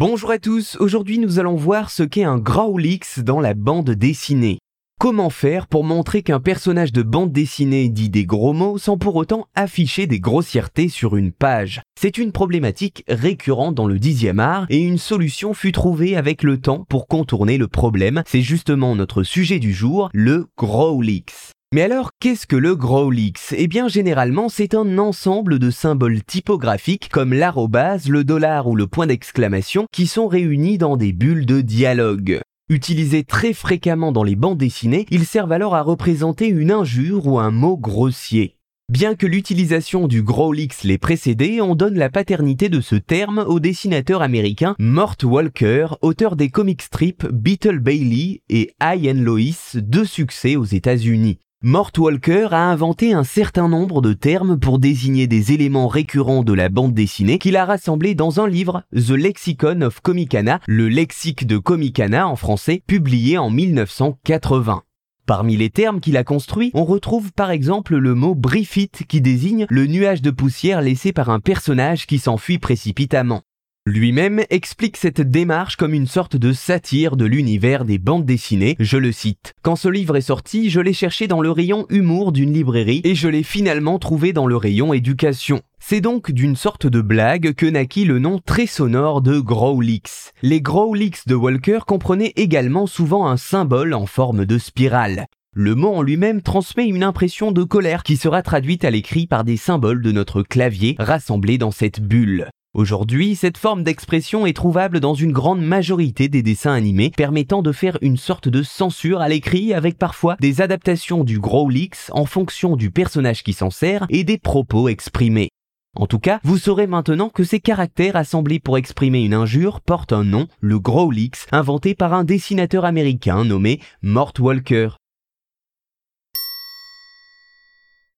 Bonjour à tous, aujourd'hui nous allons voir ce qu'est un Growlix dans la bande dessinée. Comment faire pour montrer qu'un personnage de bande dessinée dit des gros mots sans pour autant afficher des grossièretés sur une page? C'est une problématique récurrente dans le dixième art et une solution fut trouvée avec le temps pour contourner le problème. C'est justement notre sujet du jour, le Growlix. Mais alors, qu'est-ce que le Growlix? Eh bien, généralement, c'est un ensemble de symboles typographiques comme l'arrobase, le dollar ou le point d'exclamation qui sont réunis dans des bulles de dialogue. Utilisés très fréquemment dans les bandes dessinées, ils servent alors à représenter une injure ou un mot grossier. Bien que l'utilisation du Growlix l'ait précédé, on donne la paternité de ce terme au dessinateur américain Mort Walker, auteur des comic strips Beetle Bailey et I and Lois, deux succès aux États-Unis. Mort Walker a inventé un certain nombre de termes pour désigner des éléments récurrents de la bande dessinée qu'il a rassemblés dans un livre, The Lexicon of Comicana, le lexique de Comicana en français, publié en 1980. Parmi les termes qu'il a construits, on retrouve par exemple le mot briefit qui désigne le nuage de poussière laissé par un personnage qui s'enfuit précipitamment. Lui-même explique cette démarche comme une sorte de satire de l'univers des bandes dessinées, je le cite. Quand ce livre est sorti, je l'ai cherché dans le rayon humour d'une librairie et je l'ai finalement trouvé dans le rayon éducation. C'est donc d'une sorte de blague que naquit le nom très sonore de Growlix. Les Growlix de Walker comprenaient également souvent un symbole en forme de spirale. Le mot en lui-même transmet une impression de colère qui sera traduite à l'écrit par des symboles de notre clavier rassemblés dans cette bulle. Aujourd'hui, cette forme d'expression est trouvable dans une grande majorité des dessins animés, permettant de faire une sorte de censure à l'écrit avec parfois des adaptations du Growlix en fonction du personnage qui s'en sert et des propos exprimés. En tout cas, vous saurez maintenant que ces caractères assemblés pour exprimer une injure portent un nom, le Growlix, inventé par un dessinateur américain nommé Mort Walker.